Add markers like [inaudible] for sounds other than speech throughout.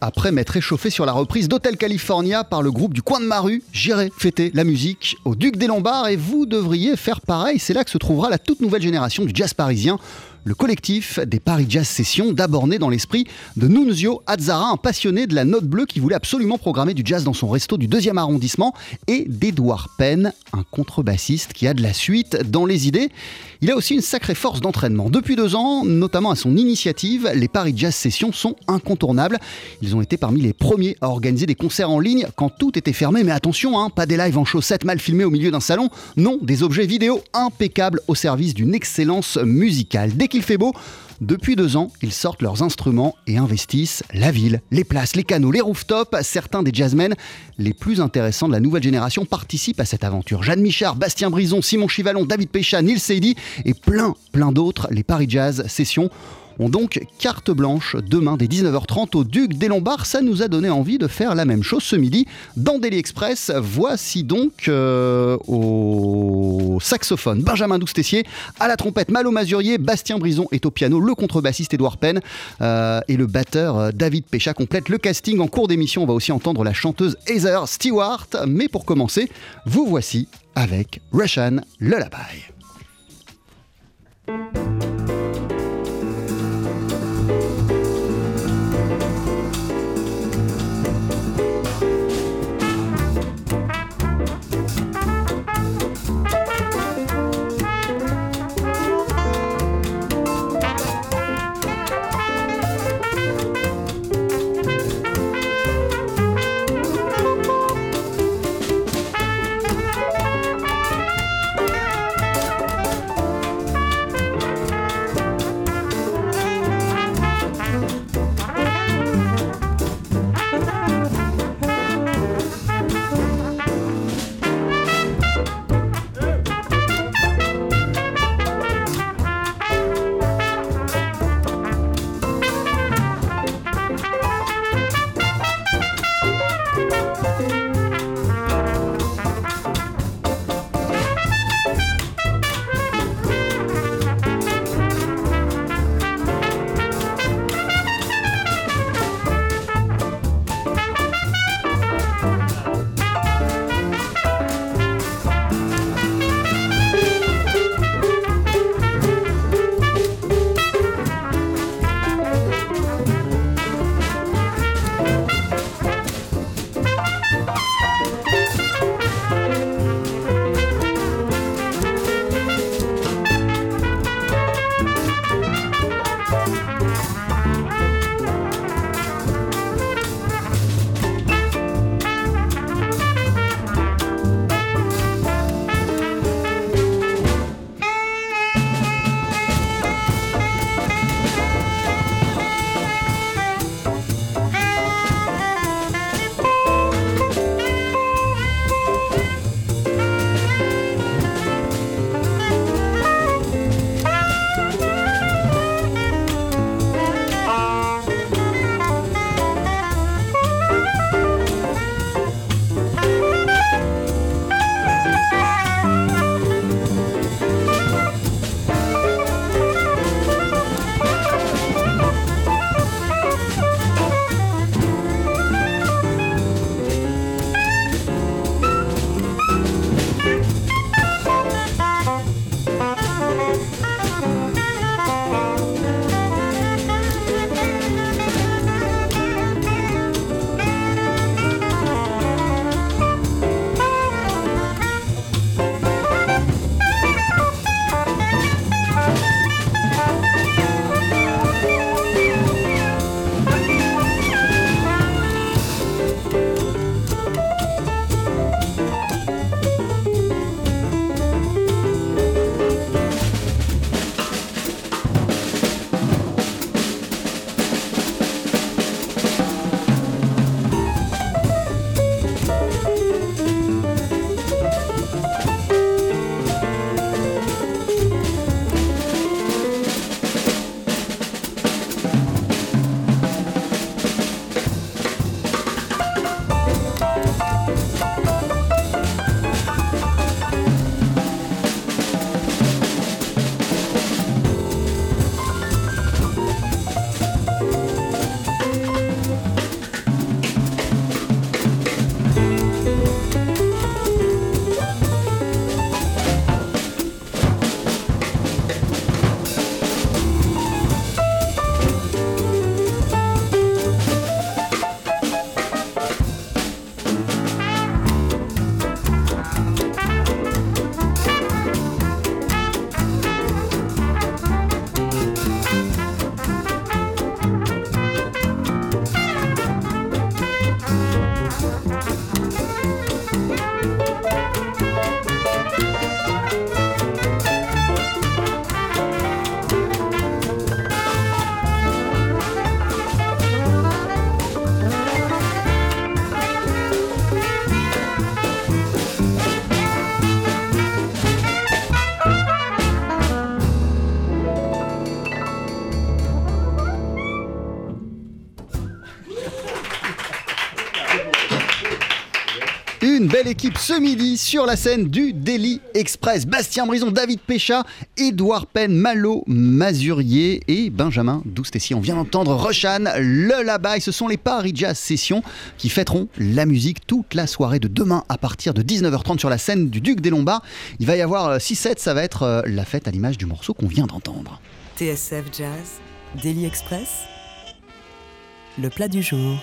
Après m'être échauffé sur la reprise d'Hotel California par le groupe du coin de ma rue, j'irai fêter la musique au Duc des Lombards et vous devriez faire pareil. C'est là que se trouvera la toute nouvelle génération du jazz parisien le collectif des Paris Jazz Sessions, d'abord né dans l'esprit de Nunzio Azzara, un passionné de la note bleue qui voulait absolument programmer du jazz dans son resto du deuxième arrondissement, et d'Edouard Penn, un contrebassiste qui a de la suite dans les idées. Il a aussi une sacrée force d'entraînement. Depuis deux ans, notamment à son initiative, les Paris Jazz Sessions sont incontournables. Ils ont été parmi les premiers à organiser des concerts en ligne quand tout était fermé. Mais attention, hein, pas des lives en chaussettes mal filmés au milieu d'un salon. Non, des objets vidéo impeccables au service d'une excellence musicale. Dès qu'il fait beau, depuis deux ans, ils sortent leurs instruments et investissent la ville, les places, les canaux, les rooftops. Certains des jazzmen les plus intéressants de la nouvelle génération participent à cette aventure. Jeanne Michard, Bastien Brison, Simon Chivalon, David Pécha, Neil Seydi et plein, plein d'autres. Les Paris Jazz Sessions ont donc carte blanche demain dès 19h30 au Duc des Lombards. Ça nous a donné envie de faire la même chose ce midi dans Daily Express. Voici donc euh, au saxophone Benjamin Doustessier, à la trompette Malo Mazurier, Bastien Brison est au piano, le contrebassiste Édouard Penn euh, et le batteur euh, David Pécha complète le casting. En cours d'émission, on va aussi entendre la chanteuse Heather Stewart. Mais pour commencer, vous voici avec Russian Lullaby. Une belle équipe ce midi sur la scène du Daily Express. Bastien Brison, David Pécha, Édouard Penn, Malo Mazurier et Benjamin Doustessi. On vient d'entendre Roshan, le Labai. Ce sont les Paris Jazz Sessions qui fêteront la musique toute la soirée de demain à partir de 19h30 sur la scène du Duc des Lombards. Il va y avoir 6-7, ça va être euh, la fête à l'image du morceau qu'on vient d'entendre. TSF Jazz, Daily Express, le plat du jour.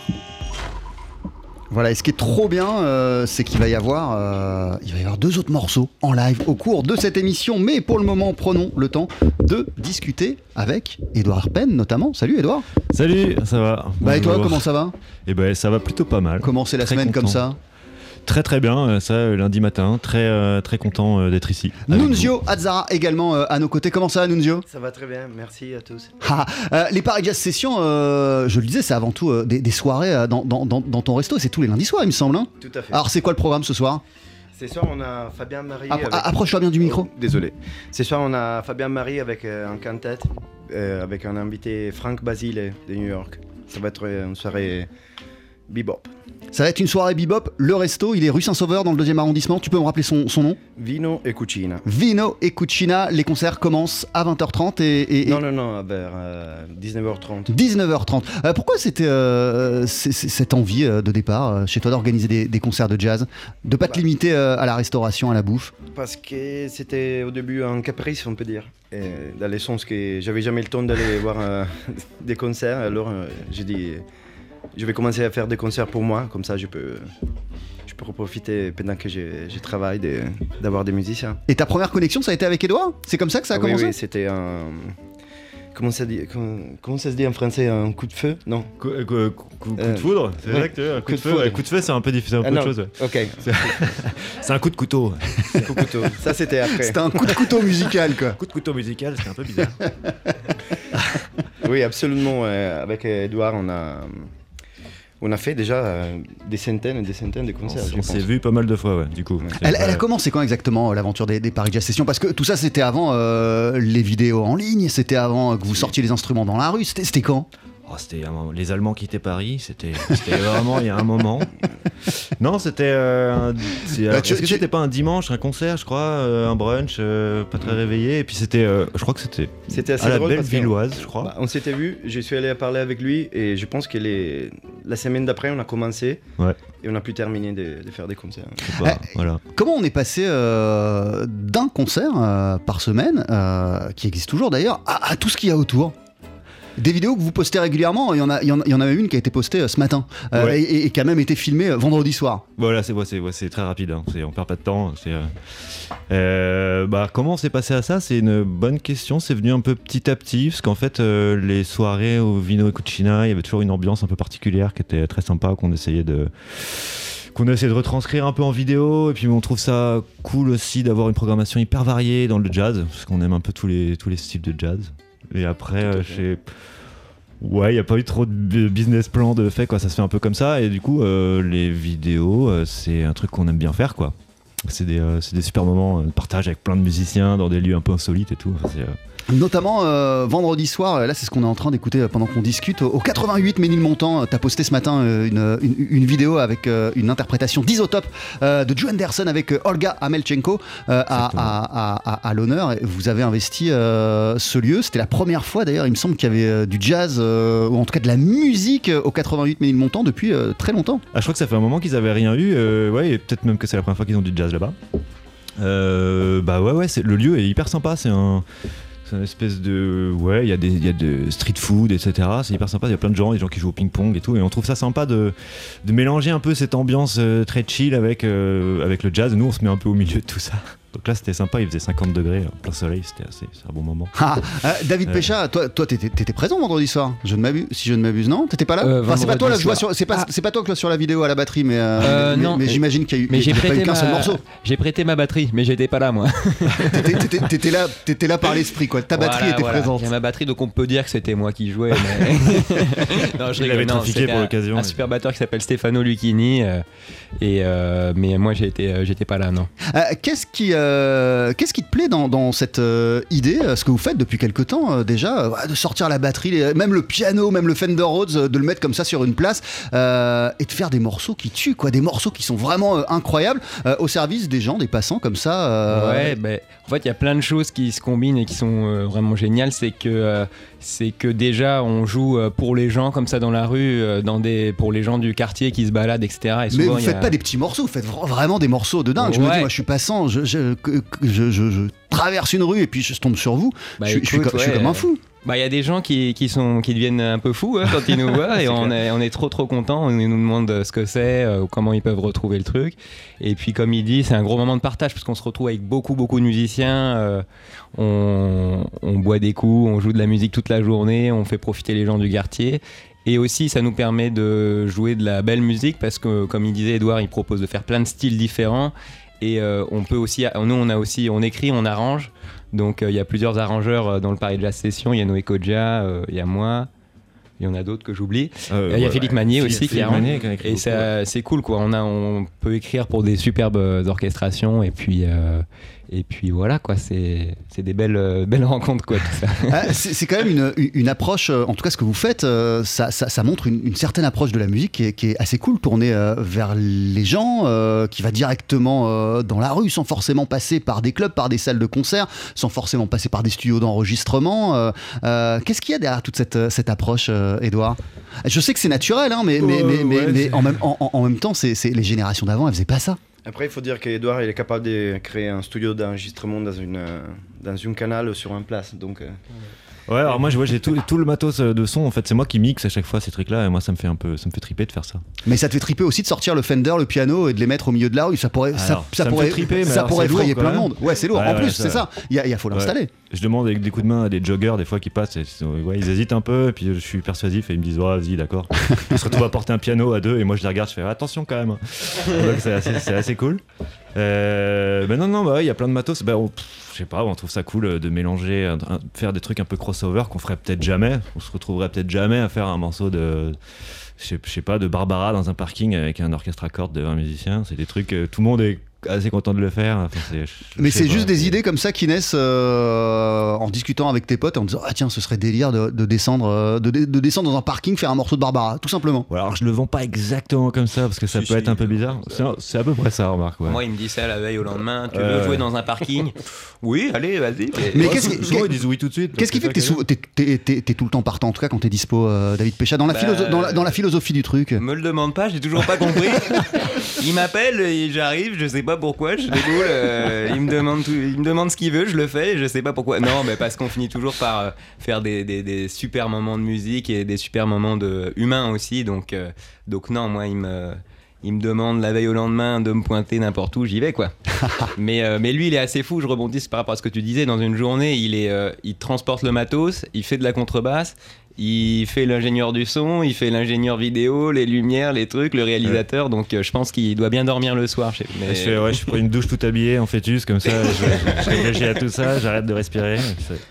Voilà, et ce qui est trop bien, euh, c'est qu'il va y avoir, euh, il va y avoir deux autres morceaux en live au cours de cette émission. Mais pour le moment, prenons le temps de discuter avec Edouard Penn, notamment. Salut Edouard. Salut, ça va Bah et toi, comment ça va? Eh ben ça va plutôt pas mal. Commencer la Très semaine comme ça? Très très bien, euh, ça euh, lundi matin, très euh, très content d'être ici. Nunzio Azzara également à nos côtés. Comment ça va, Nunzio Ça va très bien, merci à tous. [laughs] Ah, Les Paris Jazz Sessions, je le disais, c'est avant tout des, des soirées dans, dans- dans- dans ton resto. C'est tous les lundis soirs, il me semble. hein Tout à fait. Alors, c'est quoi le programme ce soir Ce soir, on a Fabien Marie. Appro- avec- Approche-toi bien du micro. Oh, désolé. Ce soir, on a Fabien Marie avec un quintet, euh, avec un invité Frank Basile de New York. Ça va être une soirée bebop. Ça va être une soirée bebop. Le resto, il est rue Saint-Sauveur dans le deuxième arrondissement. Tu peux me rappeler son, son nom? Vino et cucina. Vino et Cucina. Les concerts commencent à 20h30 et, Non, non, non, vers euh, 19h30. 19h30. Euh, pourquoi c'était euh, cette envie euh, de départ euh, chez toi d'organiser des, des concerts de jazz? De pas te Bah. limiter à la restauration, à la bouffe? Parce que c'était au début un caprice, on peut dire. Et dans le sens que j'avais jamais le temps d'aller [laughs] voir des concerts. Alors j'ai dit, je vais commencer à faire des concerts pour moi. Comme ça, je peux, je peux profiter pendant que je, je travaille de- d'avoir des musiciens. Et ta première connexion, ça a été avec Edouard? C'est comme ça que ça a oui, commencé? oui, c'était un. Comment ça, dit, comment, comment ça se dit en français? Un coup de feu? Non. Coup, euh, coup- coup- coup Euh, de foudre, c'est vrai que tu veux, un coup, Coup de de feu, ouais, coup de feu c'est un peu difficile, un Ah peu de chose. ouais. Ok. [laughs] C'est un coup de couteau. Coup de couteau. Ça, c'était après. C'était un coup de couteau musical, quoi. coup de couteau musical, c'était un peu bizarre. [laughs] Oui, absolument. euh, avec Edouard, on a, on a fait déjà euh, des centaines et des centaines de on concerts. on s'est vu pas mal de fois, ouais, du coup. Elle, a commencé quand exactement euh, l'aventure des, des Paris Jazz Sessions? Parce que tout ça, c'était avant euh, les vidéos en ligne, c'était avant que vous sortiez les instruments dans la rue. C'était quand? Oh, c'était un moment- les Allemands quittaient Paris, c'était c'était vraiment il y a un moment. Non, c'était. euh, Bah, tu- Est-ce que tu- c'était pas un dimanche, un concert, je crois, euh, un brunch, euh, pas très réveillé, et puis c'était, euh, je crois que c'était C'était assez à la drôle belle parce que- Villoise, je crois. Bah, on s'était vu, je suis allé parler avec lui et je pense que les... la semaine d'après, on a commencé Ouais. et on a pu terminer de, de faire des concerts. Pas, Eh, voilà. Comment on est passé euh, d'un concert euh, par semaine, euh, qui existe toujours d'ailleurs, à, à tout ce qu'il y a autour? Des vidéos que vous postez régulièrement, il y en a, il y en a, une qui a été postée euh, ce matin euh, Ouais. et, et qui a même été filmée euh, vendredi soir. Voilà, c'est très rapide, hein. On perd pas de temps. euh, bah, comment on s'est passé à ça? C'est une bonne question. C'est venu un peu petit à petit, parce qu'en fait, euh, les soirées au Vino et Cucina, il y avait toujours une ambiance un peu particulière qui était très sympa, qu'on essayait de qu'on a essayé de retranscrire un peu en vidéo et puis on trouve ça cool aussi d'avoir une programmation hyper variée dans le jazz parce qu'on aime un peu tous les tous les styles de jazz et après euh, chez Ouais, il n'y a pas eu trop de bu- business plan de fait, quoi. Ça se fait un peu comme ça. Et du coup, euh, les vidéos, euh, c'est un truc qu'on aime bien faire, quoi. C'est des, euh, des super moments euh, de partage avec plein de musiciens dans des lieux un peu insolites et tout. Enfin, euh, Notamment euh, vendredi soir, euh, là c'est ce qu'on est en train d'écouter euh, pendant qu'on discute. Au 88 Ménilmontant, tu as posté ce matin une, une- une vidéo avec une interprétation d'Isotope de Joe Anderson avec Olga Amelchenko à, à- à- l'honneur. Vous avez investi ce lieu. C'était la première fois d'ailleurs, il me semble qu'il y avait du jazz, ou en tout cas de la musique au 88 Ménilmontant depuis très longtemps. Ah, je crois que ça fait un moment qu'ils avaient rien eu. euh, ouais, et peut-être même que c'est la première fois qu'ils ont du jazz là-bas. Euh, bah ouais, ouais, le lieu est hyper sympa. C'est un. C'est une espèce de. Ouais, il y, a de street food, etc. C'est hyper sympa. Il y a plein de gens, des gens qui jouent au ping-pong et tout. Et on trouve ça sympa de, de mélanger un peu cette ambiance euh, très chill avec, euh, avec le jazz. Nous, on se met un peu au milieu de tout ça. Donc là, c'était sympa. Il faisait 50 degrés, euh, plein soleil. C'était assez. C'est un bon moment. Ah, euh, David Ouais. Pécha, toi, toi, t'étais, présent vendredi soir. Je ne m'abuse, si je ne m'abuse, non? T'étais pas là? Euh, Enfin, c'est pas toi là, que je vois sur, c'est pas, Ah. c'est pas toi que sur la vidéo à la batterie, mais, euh, Euh, mais, non. mais j'imagine qu'il y a eu, Mais j'ai prêté, qu'un seul ma... morceau. j'ai prêté ma batterie, mais j'étais pas là moi. [laughs] T'étais, là, t'étais là par l'esprit, quoi. Ta batterie Voilà, était voilà. présente. J'ai ma batterie, donc on peut dire que c'était moi qui jouais. Mais... [laughs] [laughs] non, je Non, trafiqué pour un- l'occasion, Un super batteur qui s'appelle Stefano Lucchini. euh, et euh, mais moi, euh, j'étais pas là, non. Euh, qu'est-ce qui, euh, qu'est-ce qui te plaît dans, cette euh, idée, euh, ce que vous faites depuis quelque temps déjà, de sortir la batterie, même le piano, même le Fender Rhodes, de le mettre comme ça sur une place et de faire des morceaux qui tuent, quoi, des morceaux qui sont vraiment incroyables au service des gens, des passants comme ça. Ouais, ben, en fait, il y a plein de choses qui se combinent et qui sont vraiment géniales. C'est que, c'est que déjà, on joue euh, pour les gens comme ça dans la rue, euh, dans des, pour les gens du quartier qui se baladent, etc. Et Mais vous a- faites pas des petits morceaux, vous faites vra- vraiment des morceaux de dingue. Je me dis, moi je suis passant, je, traverse une rue et puis je tombe sur vous. Bah, je, suis- je comme un fou. Bah, il y a des gens qui, qui, sont, qui deviennent un peu fous hein, quand ils nous [laughs] voient et on est, on est trop trop contents. Ils nous demandent ce que c'est, euh, comment ils peuvent retrouver le truc. Et puis, comme il dit, c'est un gros moment de partage parce qu'on se retrouve avec beaucoup beaucoup de musiciens. euh, on, on boit des coups, on joue de la musique toute la journée, on fait profiter les gens du quartier. Et aussi, ça nous permet de jouer de la belle musique parce que, comme il disait, Edouard, il propose de faire plein de styles différents. Et euh, on peut aussi, nous, on a aussi, on écrit, on arrange. Donc, euh, il y a plusieurs arrangeurs euh, dans le Paris Jazz Session. Il y a Noé Kodja, euh, il y a moi. Il y en a d'autres que j'oublie. Euh, il y a ouais, Philippe ouais. Magnier Philippe- aussi qui arrange. Magnier qui a écrit Et ça, c'est cool, quoi. On, a, on peut écrire pour des superbes orchestrations. Et puis, euh, et puis voilà, quoi. C'est c'est des belles, euh, belles rencontres, quoi, tout ça. [laughs] Ah, c'est quand même une, une approche, euh, en tout cas ce que vous faites, euh, ça, ça- ça montre une, une certaine approche de la musique qui est, qui est assez cool, tournée euh, vers les gens, qui va directement dans la rue sans forcément passer par des clubs, par des salles de concert, sans forcément passer par des studios d'enregistrement. Qu'est-ce qu'il y a derrière toute cette, cette approche, Edouard Je sais que c'est naturel, hein, mais, mais, mais, mais- ouais, mais c'est- en, même, en, en- en même temps, c'est c'est- les générations d'avant, elles faisaient pas ça. Après, il faut dire qu'Edouard est capable de créer un studio d'enregistrement dans une, euh, dans une canal sur un place. Donc, euh, Ouais, alors moi, je vois, j'ai tout, tout le matos euh, de son. En fait, c'est moi qui mixe à chaque fois ces trucs-là, et moi, ça me fait un peu, ça me fait triper de faire ça. Mais ça te fait triper aussi de sortir le Fender, le piano et de les mettre au milieu de la rue. Ça pourrait, Alors, ça ça pourrait, triper, mais ça pourrait effrayer plein de monde. Ouais, c'est lourd. Ouais, en ouais, plus, c'est ça. Il y a- il faut l'installer. Ouais. Je demande avec des coups de main à des joggers des fois qui passent, et ils hésitent un peu, et puis je suis persuasif et ils me disent ouais, vas-y d'accord. [laughs] Ils se retrouvent à porter un piano à deux et moi je les regarde, je fais attention quand même. Donc c'est assez, c'est assez cool. Euh, ben non non bah il y a plein de matos. Ben, je sais pas, on trouve ça cool euh, de mélanger, faire des trucs un peu crossover qu'on ferait peut-être jamais. On se retrouverait peut-être jamais à faire un morceau de je sais pas, de Barbara dans un parking avec un orchestre à cordes de 20 musiciens. C'est des trucs, euh, tout le monde est assez content de le faire. Enfin, c'est- je- je Mais c'est juste des idées comme ça qui naissent euh, en discutant avec tes potes, en disant ah tiens ce serait délire de, de descendre, euh, de, de descendre dans un parking faire un morceau de Barbara, tout simplement. Ou alors je le vends pas exactement comme ça parce que ça Si, peut si, être un peu bizarre. C'est à peu près ça, remarque. Ouais. Moi, il me dit ça la veille au lendemain. Tu Euh. veux jouer dans un parking [laughs] Oui, allez, vas-y. Mais qu'est-ce qui- souvent ils disent oui tout de suite. Qu'est-ce qui fait que t'es, t'es tout le temps partant, en tout cas quand t'es dispo, euh, David Pécha, dans la, Bah, dans, la, dans la philosophie du truc Me le demande pas, j'ai toujours pas compris. [laughs] il m'appelle et j'arrive, je sais pas pourquoi, je déboule. euh, il, me demande tout- il me demande ce qu'il veut, je le fais, et je sais pas pourquoi. Non, mais parce qu'on finit toujours par euh, faire des, des- des super moments de musique et des super moments de humains aussi. Donc, euh, donc non, moi, il me. Il me demande la veille au lendemain de me pointer n'importe où, j'y vais quoi. [laughs] mais, euh, mais lui, il est assez fou. Je rebondis par rapport à ce que tu disais. Dans une journée, il, est, euh, il transporte le matos, il fait de la contrebasse, il fait l'ingénieur du son, il fait l'ingénieur vidéo, les lumières, les trucs, le réalisateur. Donc euh, je pense qu'il doit bien dormir le soir. Je sais- mais- Je fais, ouais, je prends une douche tout habillée en fœtus, comme ça, je, je réfléchis à tout ça, j'arrête de respirer.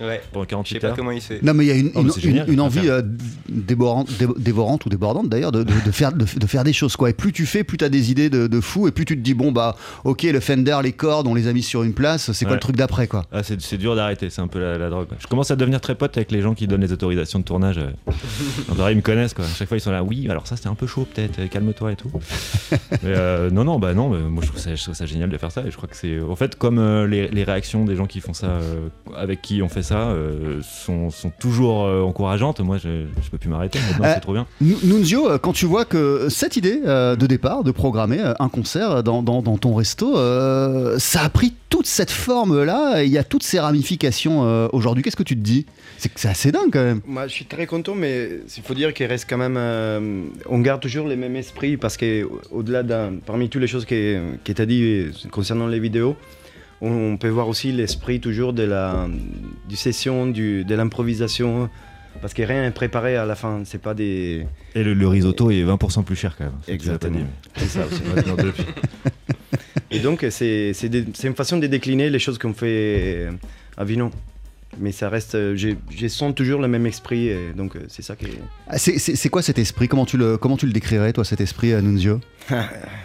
Ouais. Pendant Je sais 48 pas heures. comment il fait. Non mais il y a une, Oh, mais une- c'est génial, une- une à envie euh, dévorante, dé- dévorante ou débordante d'ailleurs de, de- de faire, de, de faire des choses quoi. Et plus tu fais, plus tu as des idées de, de fou et plus tu te dis bon bah ok le Fender, les cordes, on les a mis sur une place, c'est quoi le truc d'après quoi? Ah, c'est dur d'arrêter, c'est un peu la, la drogue. Je commence à devenir très pote avec les gens qui donnent les autorisations de tournage. Euh. [laughs] En vrai, ils me connaissent quoi. À chaque fois, ils sont là, oui, alors ça c'était un peu chaud peut-être, euh, calme-toi et tout. [laughs] mais euh, non, non, bah non, mais moi je trouve, ça, je trouve ça génial de faire ça et je crois que c'est. En fait, comme euh, les, les réactions des gens qui font ça, euh, avec qui on fait ça, euh, sont, sont toujours euh, encourageantes, moi je, je peux plus m'arrêter. Euh, c'est trop bien. Nu- Nunzio, quand tu vois que cette idée euh, de départ, de programmer un concert dans, dans- dans ton resto, euh, ça a pris toute cette forme-là, il y a toutes ces ramifications euh, aujourd'hui, qu'est-ce que tu te dis? C'est que c'est assez dingue quand même. moi, je suis très content, mais il faut dire qu'il reste quand même. euh, on garde toujours les mêmes esprits parce que au-delà d'un, parmi toutes les choses que, que tu as dit euh, concernant les vidéos, on, on peut voir aussi l'esprit toujours de la du session, du, de l'improvisation, parce que rien n'est préparé à la fin. C'est pas des. Et le, le risotto est 20% plus cher quand même. Exactement. C'est ça aussi. [laughs] Et donc, c'est une façon de décliner les choses qu'on fait à Vinon. Mais ça reste. euh, j'ai- sens toujours le même esprit, et donc euh, c'est ça qui est. Ah, C'est c'est- c'est quoi cet esprit? Comment tu, le, comment tu le décrirais, toi, cet esprit, Nunzio? [laughs]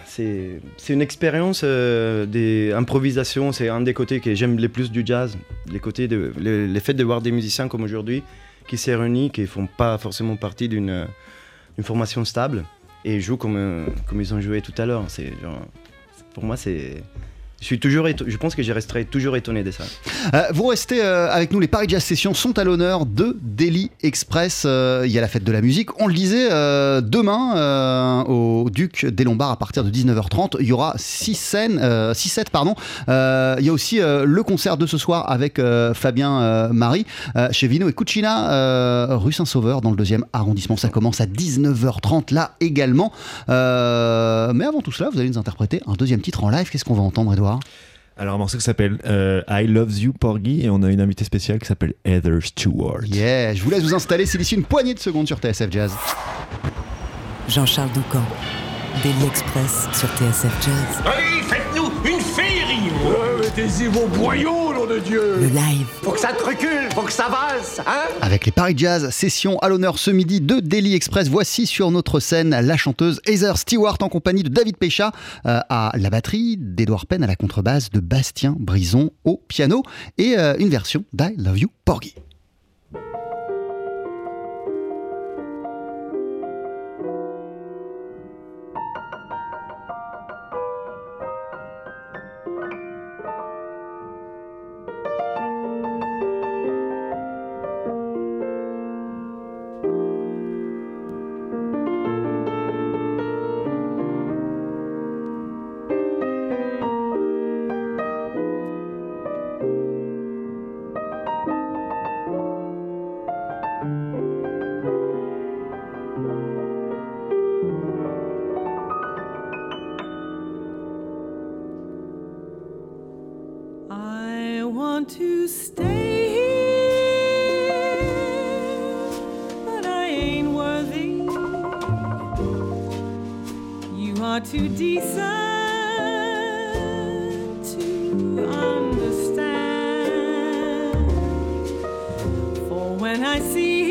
C'est c'est une expérience euh, des improvisations. C'est un des côtés que j'aime les plus du jazz. Les côtés de, le, le fait de voir des musiciens comme aujourd'hui qui se réunissent, qui font pas forcément partie d'une euh, une formation stable et jouent comme, euh, comme ils ont joué tout à l'heure. C'est genre- pour moi, c'est je suis toujours, je pense que je resterai toujours étonné de ça. Euh, vous restez euh, avec nous, les Paris Jazz Sessions sont à l'honneur de Daily Express. Euh, Il y a la fête de la musique. On le disait, demain, au Duc des Lombards, à partir de 19h30, il y aura 6 scènes, 6 sets, pardon. Il y a aussi le concert de ce soir avec Fabien Marie chez Vino et Cucina, rue Saint-Sauveur, dans le deuxième arrondissement. Ça commence à 19h30 là également. Mais avant tout cela, vous allez nous interpréter un deuxième titre en live. Qu'est-ce qu'on va entendre, Edouard? Alors, un morceau qui s'appelle euh, I Love You Porgy et on a une invitée spéciale qui s'appelle Heather Stewart. Yeah, je vous laisse vous installer, c'est d'ici une poignée de secondes sur TSF Jazz. Jean-Charles Doucan, Daily Express sur TSF Jazz. Allez, une féerie Mettez-y vos boyaux, nom de Dieu Le live. Faut que ça te recule, faut que ça valse, hein Avec les Paris Jazz, session à l'honneur ce midi de Daily Express. Voici sur notre scène la chanteuse Heather Stewart en compagnie de David Pécha euh, à la batterie, d'Edouard Penn à la contrebasse, de Bastien Brison au piano et euh, une version d'I Love You Porgy. I see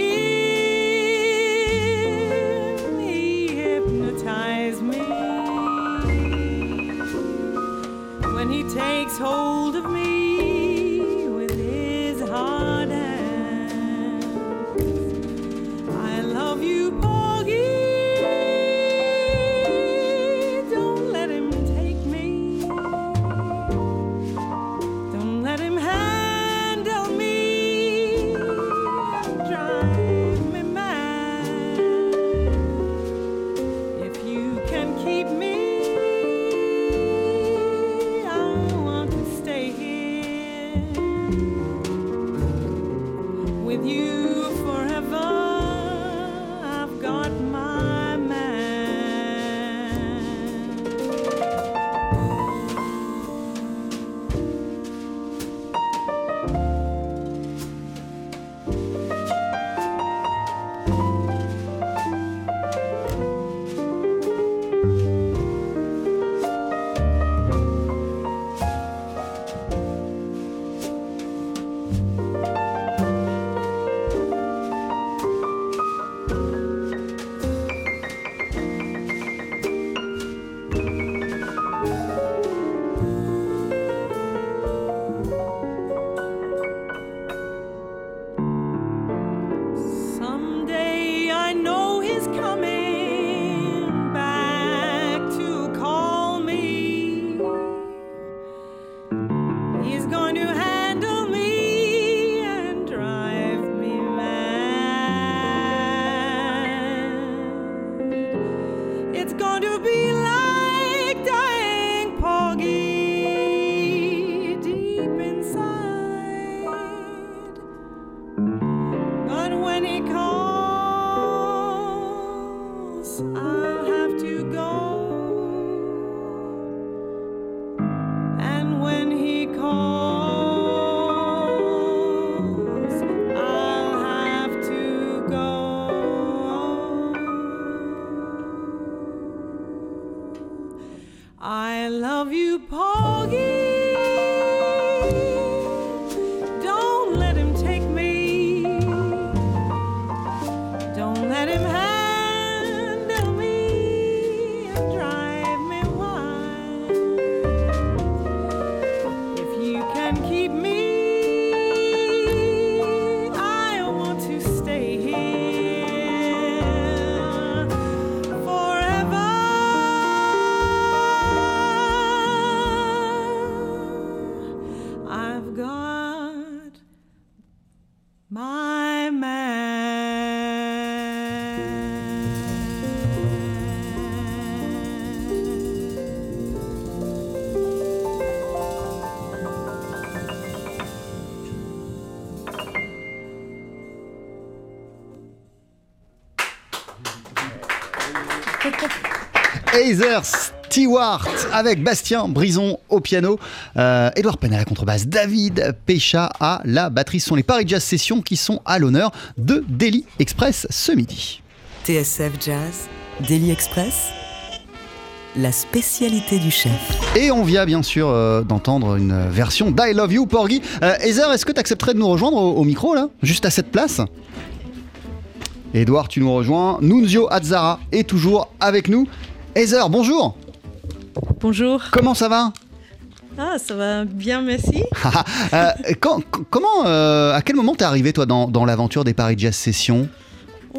Heather Stewart avec Bastien Brison au piano, euh, Edouard Penn à la contrebasse, David Pécha à la batterie. Ce sont les Paris Jazz Sessions qui sont à l'honneur de Daily Express ce midi. TSF Jazz, Daily Express, la spécialité du chef. Et on vient bien sûr euh, d'entendre une version d'I Love You Porgy. Euh, Heather, est-ce que tu accepterais de nous rejoindre au, au micro là, juste à cette place? Edouard, tu nous rejoins. Nunzio Azzara est toujours avec nous. Heather, bonjour. Bonjour. Comment ça va Ah, ça va bien, merci. [laughs] Euh, quand- Comment, euh, à quel moment t'es arrivé toi dans, dans l'aventure des Paris Jazz Sessions?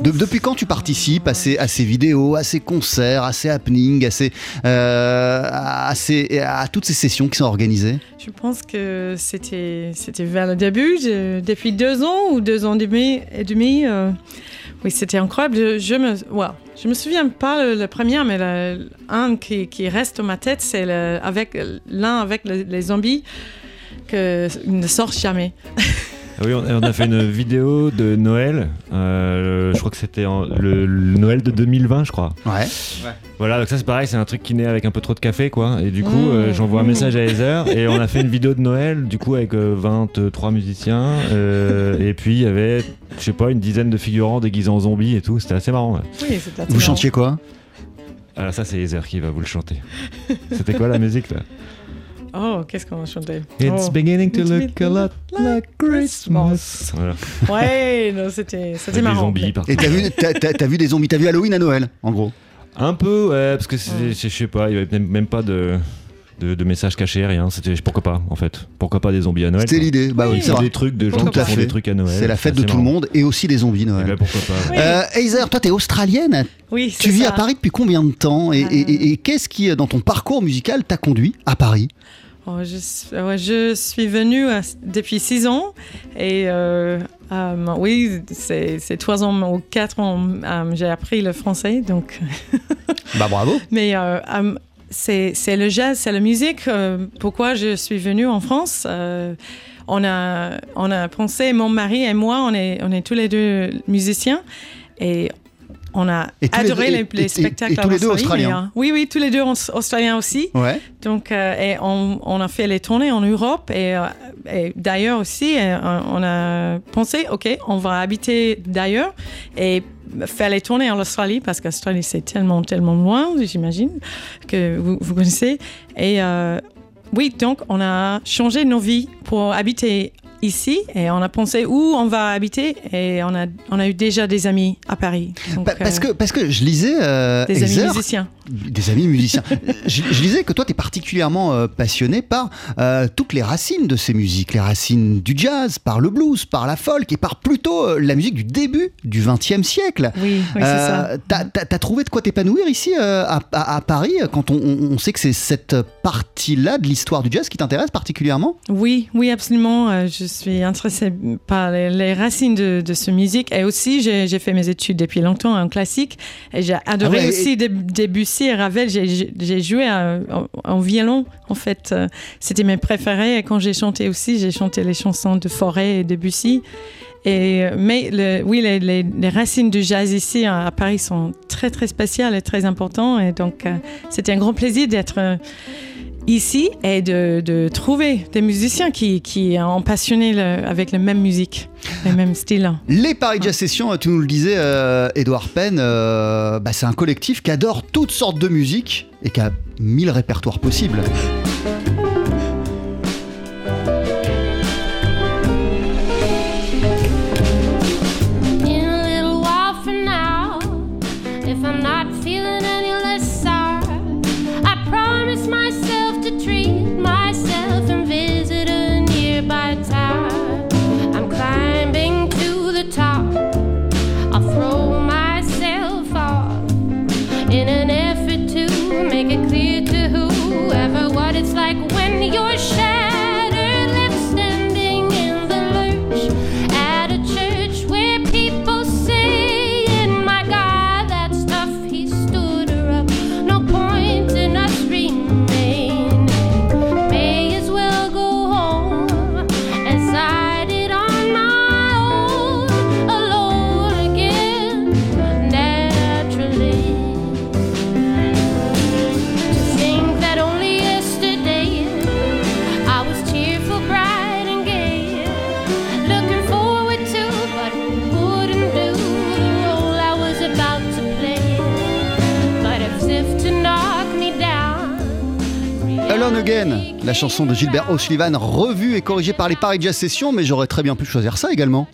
De- depuis quand tu participes à ces, vidéos, à ces concerts, à ces happenings, à, euh, toutes ces sessions qui sont organisées? Je pense que c'était vers le début, depuis deux ans ou deux ans et demi. Euh, oui, c'était incroyable. Je, je me, souviens pas le, premier, mais le, un qui, reste dans ma tête, c'est l'un avec le- les zombies que ne sort jamais. [laughs] Ah Oui, on, on a fait une vidéo de Noël. euh, je crois que c'était en- le, le Noël de 2020, je crois. Ouais. Voilà, donc ça c'est pareil, c'est un truc qui naît avec un peu trop de café, quoi. Et du coup, Mmh. euh, j'envoie un Mmh. message à Heather et on a fait une vidéo de Noël, du coup, avec euh, 23 musiciens. euh, et puis il y avait, je sais pas, une dizaine de figurants déguisés en zombies et tout. C'était assez marrant. ouais. Oui, c'était assez Vous marrant. chantiez quoi? Alors ça, c'est Heather qui va vous le chanter. C'était quoi la musique là? Oh, qu'est-ce qu'on a chanté It's Oh. beginning to It's look a lot like Christmas. Voilà. Ouais, non, c'était c'était Avec des marrant. zombies partout. Et t'as vu, t'as- t'as- t'as vu des zombies, t'as vu Halloween à Noël, en gros? Un peu, ouais, parce que c'est- c'est- je sais pas, il y avait même, même pas de, de, de messages cachés, rien. C'était pourquoi pas, en fait? Pourquoi pas des zombies à Noël? C'était l'idée. Bah oui, C'est des trucs de gens qui font des trucs à Noël. C'est la fête de tout le marrant. monde et aussi des zombies Noël. Eh ben, pourquoi pas. Oui. Euh, Heather, toi t'es australienne. Oui, Tu vis ça. à Paris depuis combien de temps? Et, et- et- et qu'est-ce qui, dans ton parcours musical, t'a conduit à Paris? Je, suis- ouais, je suis venue euh, depuis six ans et euh, euh, oui, c'est trois ans ou quatre ans euh, j'ai appris le français donc. [laughs] Bah bravo. Mais euh, euh, c'est le jazz, c'est la musique. pourquoi je suis venue en France on a on a pensé, mon mari et moi, on est on est tous les deux musiciens et on a Et adoré deux- les, et- les et- et spectacles tous en les deux Australie, australiens. oui, oui, tous les deux aus- australiens aussi. Ouais. Donc, euh, et on, on a fait les tournées en Europe et, euh, et d'ailleurs aussi, euh, on a pensé, OK, on va habiter d'ailleurs et faire les tournées en Australie parce qu'Australie, c'est tellement, tellement loin, j'imagine, que vous, vous connaissez. Et euh, oui, donc, on a changé nos vies pour habiter ici et on a pensé où on va habiter et on a, on a eu déjà des amis à Paris. Donc, parce, euh, que, parce que je lisais. euh, des amis musiciens. Des amis musiciens. [laughs] je, je lisais que toi, tu es particulièrement euh, passionné par euh, toutes les racines de ces musiques, les racines du jazz, par le blues, par la folk et par plutôt la musique du début du XXe siècle. Oui, oui, c'est ça. T'as t'as trouvé de quoi t'épanouir ici à, à- à Paris quand on, on- sait que c'est cette partie-là de l'histoire du jazz qui t'intéresse particulièrement? Oui, oui, absolument. Je suis intéressée par les, les racines de, de ce musique. Et aussi, j'ai fait mes études depuis longtemps en classique. Et j'ai adoré Ah ouais, aussi Deb- Debussy et Ravel. J'ai- joué en, en violon, en fait. C'était mes préférés. Et quand j'ai chanté aussi, j'ai chanté les chansons de Forêt et Debussy. Et, mais le- oui, les, les- les racines du jazz ici à, à Paris sont très, très spéciales et très importantes. Et donc, euh, c'était un grand plaisir d'être... euh, ici et de, trouver des musiciens qui, qui ont passionné avec la même musique, le même style. Les Paris Jazz Sessions, tu nous le disais, euh, Edouard Penn, euh, bah, c'est un collectif qui adore toutes sortes de musique et qui a mille répertoires possibles. La chanson de Gilbert O'Sullivan, revue et corrigée par les Paris Jazz Sessions, mais j'aurais très bien pu choisir ça également.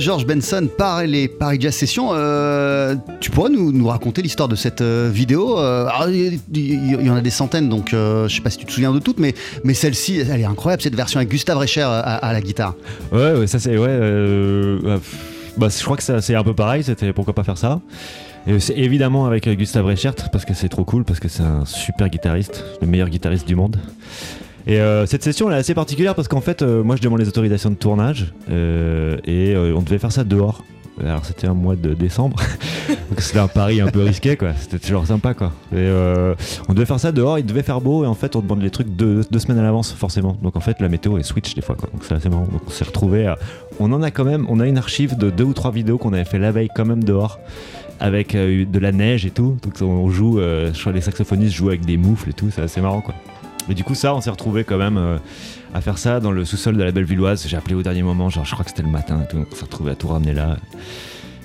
George Benson par les Paris Jazz Sessions. Euh, tu pourrais nous, raconter l'histoire de cette euh, vidéo Euh, alors, Il y en a des centaines, donc je sais pas si tu te souviens de toutes, mais, celle-ci, elle est incroyable, cette version avec Gustave Recher à, la guitare. Ouais, ouais, ça c'est. Ouais, pff, bah, je crois que c'est un peu pareil, c'était pourquoi pas faire ça. C'est évidemment avec Gustave Reichert, parce que c'est trop cool, parce que c'est un super guitariste, le meilleur guitariste du monde. Et euh, cette session elle est assez particulière parce qu'en fait, euh, moi je demande les autorisations de tournage euh, et on devait faire ça dehors. Alors c'était un mois de décembre, [laughs] donc c'était un pari un peu risqué quoi. C'était toujours sympa quoi. Et on devait faire ça dehors, il devait faire beau et en fait on demande les trucs deux, deux semaines à l'avance forcément. Donc en fait la météo est switch des fois quoi. Donc c'est assez marrant. Donc on s'est retrouvé. à- On en a quand même, on a une archive de deux ou trois vidéos qu'on avait fait la veille quand même dehors avec de la neige et tout. Donc on joue, je crois les saxophonistes jouent avec des moufles et tout. C'est assez marrant quoi. Mais du coup, ça, on s'est retrouvé quand même euh, à faire ça dans le sous-sol de la Bellevilloise. J'ai appelé au dernier moment, genre je crois que c'était le matin, et tout, on s'est retrouvé à tout ramener là.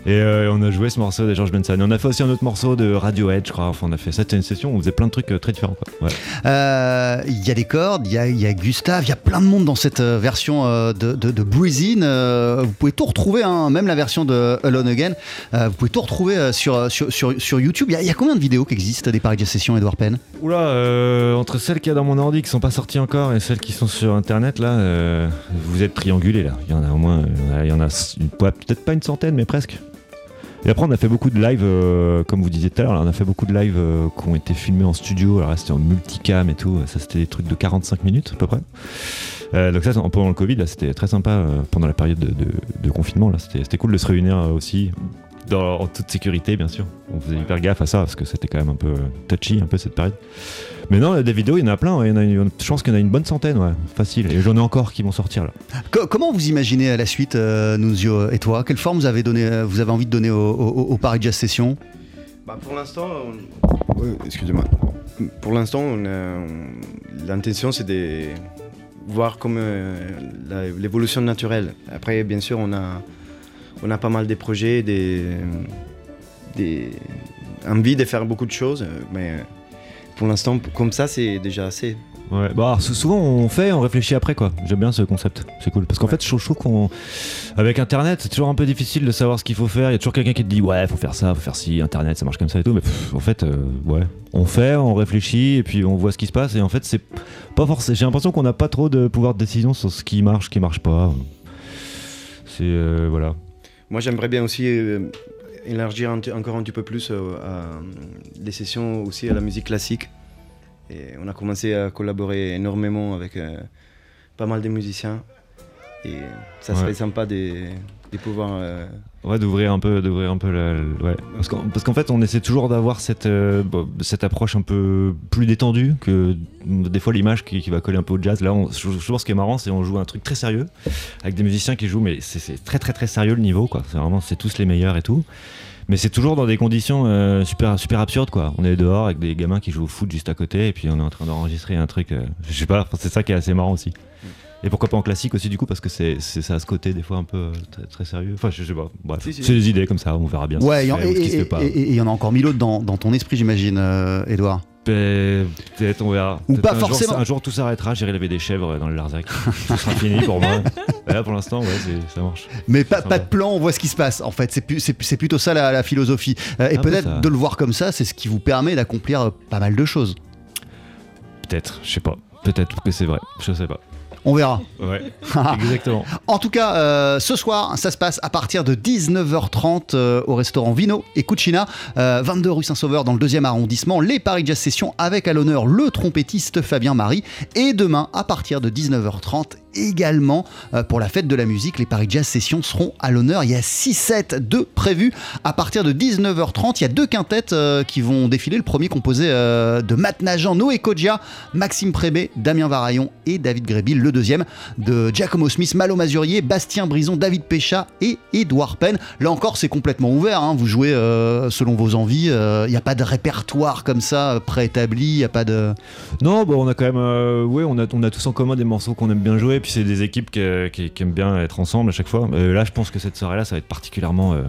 Et euh, on a joué ce morceau de George Benson. Et on a fait aussi un autre morceau de Radiohead, je crois. Enfin, on a fait ça, c'était une session où on faisait plein de trucs euh, très différents. Ouais. Euh, Il y a des cordes, il y a, il y a Gustave, il y a plein de monde dans cette euh, version euh, de, de, de Breezin. Euh, vous pouvez tout retrouver, hein, même la version de Alone Again. Euh, vous pouvez tout retrouver euh, sur, sur, sur, sur YouTube. Il y, a, il y a combien de vidéos qui existent des Paris Jazz Sessions, Edouard Penn? Oula, euh, entre celles qu'il y a dans mon ordi qui sont pas sorties encore et celles qui sont sur internet, là, euh, vous êtes triangulés là. Il y en a au moins, il y en a, peut-être pas une centaine, mais presque. Et après, on a fait beaucoup de live, euh, comme vous disiez tout à l'heure, on a fait beaucoup de live euh, qui ont été filmés en studio. Alors là, c'était en multicam et tout. Ça, c'était des trucs de 45 minutes à peu près. Euh, donc ça, pendant le Covid, là, c'était très sympa. pendant la période de, confinement, là, c'était cool de se réunir aussi. En toute sécurité, bien sûr. On faisait hyper gaffe à ça parce que c'était quand même un peu touchy, un peu cette période. Mais non, des vidéos, il y en a plein. ouais, il y en a une- je pense qu'il y en a une bonne centaine, ouais, facile. Et j'en ai encore qui vont sortir là. Co- comment vous imaginez à la suite, euh, Nunzio et toi? Quelle forme vous avez, donné, euh, vous avez envie de donner au, au- au Paris Jazz Sessions Bah, pour l'instant, on- Oui, excusez-moi. Pour l'instant, on on- l'intention c'est de voir comme euh, l'évolution naturelle. Après, bien sûr, on a, on a pas mal de projets, des, des envie de faire beaucoup de choses, mais pour l'instant, comme ça, c'est déjà assez. Ouais, bah souvent on fait, on réfléchit après quoi. J'aime bien ce concept, c'est cool. Parce qu'en fait, je trouve, qu'on. Avec internet, c'est toujours un peu difficile de savoir ce qu'il faut faire. Il y a toujours quelqu'un qui te dit, ouais, faut faire ça, faut faire ci, internet, ça marche comme ça et tout. Mais pff, en fait, euh, ouais, on fait, on réfléchit et puis on voit ce qui se passe. Et en fait, c'est pas forcément. J'ai l'impression qu'on n'a pas trop de pouvoir de décision sur ce qui marche, ce qui marche pas. C'est. euh, voilà. Moi, j'aimerais bien aussi euh, élargir un encore un petit peu plus euh, à, les sessions aussi à la musique classique. Et on a commencé à collaborer énormément avec euh, pas mal de musiciens. Et ça Ouais. serait sympa de, euh, Ouais, d'ouvrir un peu, d'ouvrir un peu la, ouais. Parce qu'en, fait, on essaie toujours d'avoir cette, euh, cette approche un peu plus détendue que des fois l'image qui, va coller un peu au jazz. Là, on, je, je pense ce qui est marrant, c'est on joue un truc très sérieux avec des musiciens qui jouent, mais c'est, très très très sérieux le niveau, quoi. C'est vraiment, c'est tous les meilleurs et tout. Mais c'est toujours dans des conditions euh, super super absurdes, quoi. On est dehors avec des gamins qui jouent au foot juste à côté, et puis on est en train d'enregistrer un truc. je sais pas, c'est ça qui est assez marrant aussi. Et pourquoi pas en classique aussi du coup parce que c'est c'est ça a ce côté des fois un peu euh, très, très sérieux. Enfin je sais pas. Bref, Si, si. c'est des idées comme ça, on verra bien. Ouais, et en- fait ce pas. il y en a encore mille autres dans, dans ton esprit, j'imagine, euh, Edouard. Pe- Peut-être on verra. Ou pas un forcément. un jour tout s'arrêtera, j'irai laver des chèvres dans le Larzac. [laughs] tout sera fini pour moi. [laughs] Là pour l'instant ouais ça marche. Mais pas, pas de plan, on voit ce qui se passe. En fait, c'est plus- c'est c'est plutôt ça la, la philosophie. Euh, et peu peut-être de le voir comme ça, c'est ce qui vous permet d'accomplir euh, pas mal de choses. Peut-être, je sais pas. Peut-être que c'est vrai, je sais pas. On verra. Ouais, [laughs] exactement. En tout cas, euh, ce soir, ça se passe à partir de 19h30 euh, au restaurant Vino et Cucina, euh, 22 rue Saint-Sauveur dans le deuxième arrondissement. Les Paris Jazz Sessions avec à l'honneur le trompettiste Fabien Marie. Et demain, à partir de 19h30, également euh, pour la fête de la musique, les Paris Jazz Sessions seront à l'honneur. Il y a 6 sets de prévus à partir de 19h30. Il y a deux quintettes euh, qui vont défiler. Le premier composé euh, de Matt Najan, Noé Kodja, Maxime Prébé, Damien Varaillon et David Grébil. Le deuxième de Giacomo Smith, Malo Mazurier, Bastien Brison, David Pécha et Edouard Penn. Là encore, c'est complètement ouvert. hein. Vous jouez selon vos envies. Il n'y a pas de répertoire comme ça préétabli. Il n'y a pas de. Non, bon, on a quand même, euh, on a tous en commun des morceaux qu'on aime bien jouer, puis c'est des équipes qui, aiment bien être ensemble à chaque fois. Euh, là, je pense que cette soirée-là, ça va être particulièrement, euh,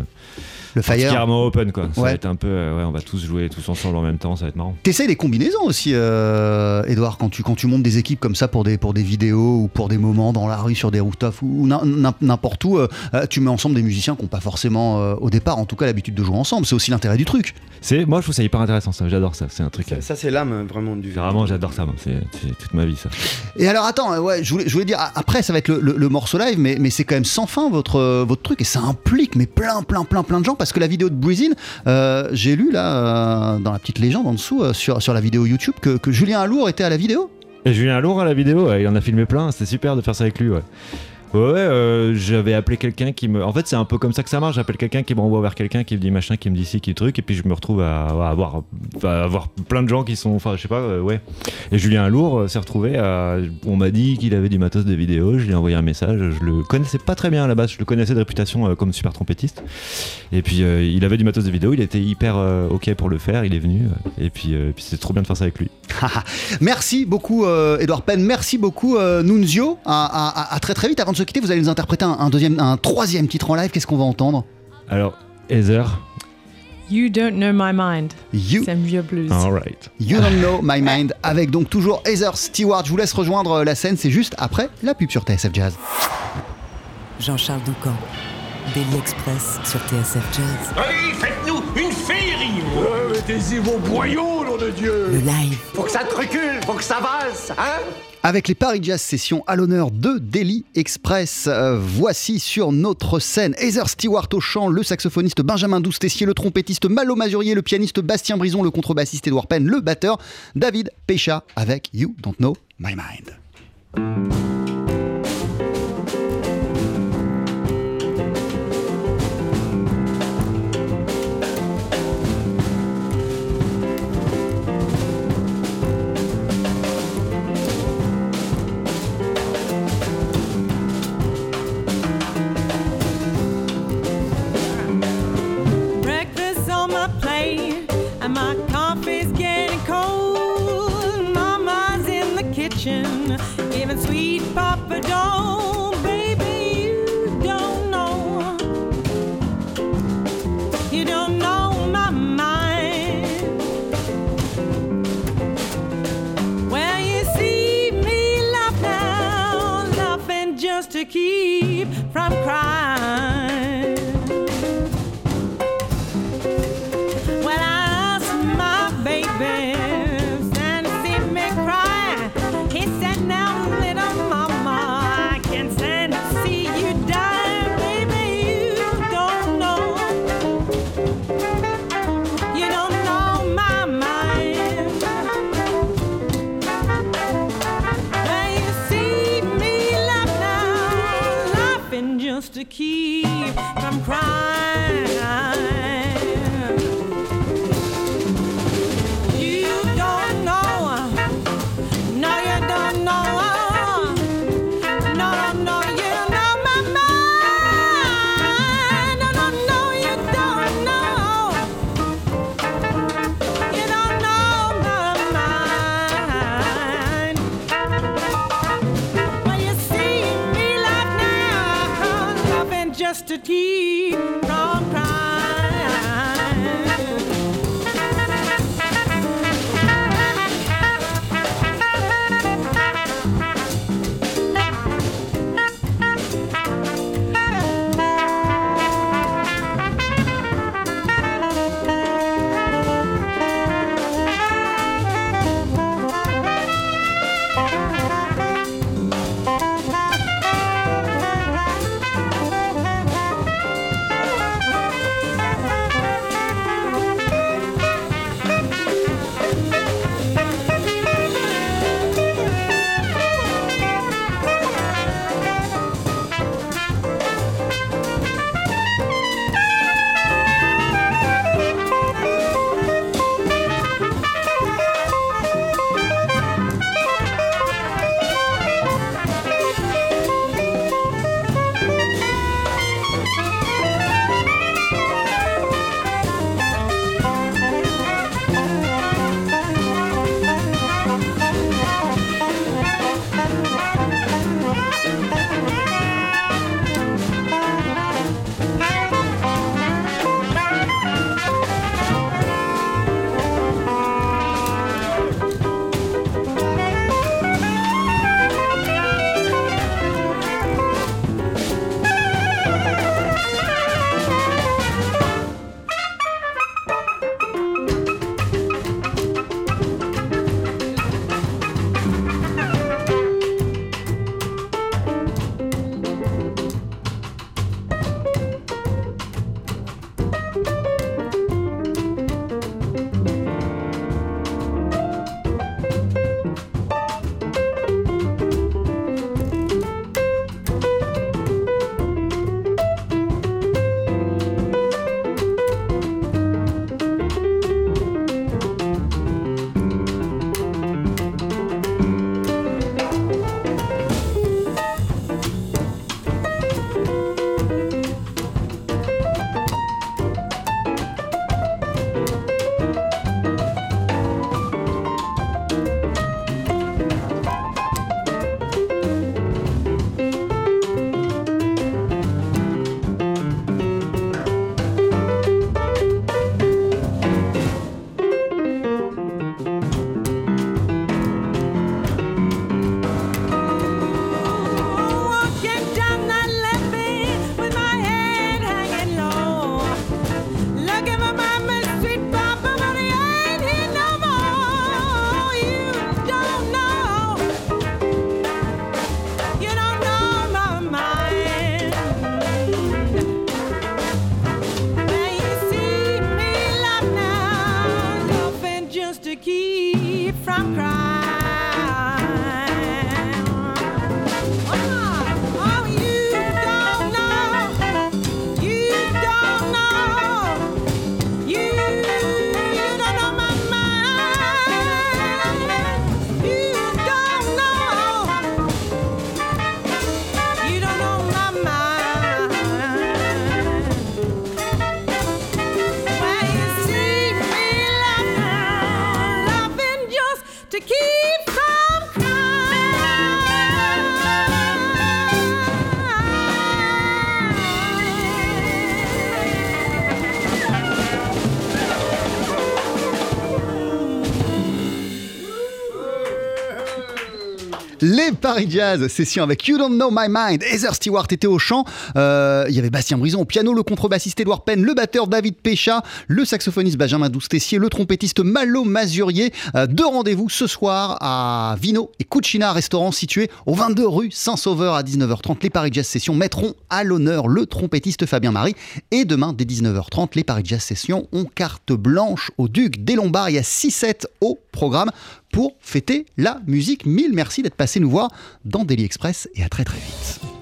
Le fire. particulièrement open, quoi. Ça Ouais. va être un peu, euh, ouais, on va tous jouer tous ensemble en même temps, ça va être marrant. T'essayes des combinaisons aussi, euh, Edouard, quand tu, quand tu montes des équipes comme ça pour des, pour des vidéos ou pour des moments dans la rue, sur des rooftops ou n'im- n'im- n'importe où, euh, euh, tu mets ensemble des musiciens qui n'ont pas forcément, euh, au départ en tout cas, l'habitude de jouer ensemble. C'est aussi l'intérêt du truc. C'est, moi, je trouve ça hyper intéressant, ça. J'adore ça. C'est un truc. euh, Ça, c'est l'âme vraiment du. Vraiment, j'adore ça. C'est, toute ma vie, ça. Et alors attends, euh, ouais, je voulais, je voulais dire, après ça va être le, le- le morceau live, mais, mais c'est quand même sans fin votre, euh, votre truc et ça implique mais plein, plein, plein, plein de gens parce que la vidéo de Breezin, euh, j'ai lu là euh, dans la petite légende en dessous euh, sur, sur la vidéo YouTube que, que Julien Alour était à la vidéo. Et Julien Lourd à la vidéo, il en a filmé plein, c'était super de faire ça avec lui, ouais. Ouais, euh, j'avais appelé quelqu'un qui me. En fait, c'est un peu comme ça que ça marche. J'appelle quelqu'un qui me renvoie vers quelqu'un qui me dit machin, qui me dit ci, qui truc, et puis je me retrouve à, avoir, à avoir plein de gens qui sont. Enfin, je sais pas, euh, ouais. Et Julien Lourd euh, s'est retrouvé à. On m'a dit qu'il avait du matos de vidéo, je lui ai envoyé un message. Je le connaissais pas très bien à la base, je le connaissais de réputation comme super trompettiste. Et puis, il avait du matos de vidéo, il était hyper ok pour le faire, il est venu, et puis, puis c'est trop bien de faire ça avec lui. [laughs] Merci beaucoup Edouard Penn, merci beaucoup Nunzio. À très très vite. Avant de se quitter, vous allez nous interpréter un, un deuxième, un troisième titre en live. Qu'est-ce qu'on va entendre? Alors, Heather, You don't know my mind. You. C'est un vieux blues. alright. You Don't Know My Mind avec donc toujours Heather Stewart. Je vous laisse rejoindre euh, la scène, c'est juste après la pub sur TSF Jazz. Jean-Charles Doucan, Daily Express sur TSF Jazz. Allez, faites-nous une féerie Ouais, mettez-y vos boyaux, nom de Dieu Le live, Faut que ça te recule, faut que ça valse, hein? Avec les Paris Jazz Sessions à l'honneur de Daily Express, euh, voici sur notre scène Heather Stewart au chant, le saxophoniste Benjamin Douce-Tessier, le trompettiste Malo Mazurier, le pianiste Bastien Brison, le contrebassiste Edouard Penn, le batteur David Pécha avec You Don't Know My Mind. from crime. Les Paris Jazz, session avec You Don't Know My Mind. Heather Stewart était au chant. Euh, il y avait Bastien Brison au piano, le contrebassiste Edouard Penn, le batteur David Pécha, le saxophoniste Benjamin Douce-Tessier, le trompettiste Malo Mazurier. Euh, deux rendez-vous ce soir à Vino et Cucina, restaurant situé au 22 rue Saint-Sauveur à 19h30. Les Paris Jazz Sessions mettront à l'honneur le trompettiste Fabien Marie. Et demain, dès 19h30, les Paris Jazz Sessions ont carte blanche au Duc des Lombards. Il y a 6-7 au programme pour fêter la musique. Mille merci d'être passé nous voir dans Daily Express et à très très vite.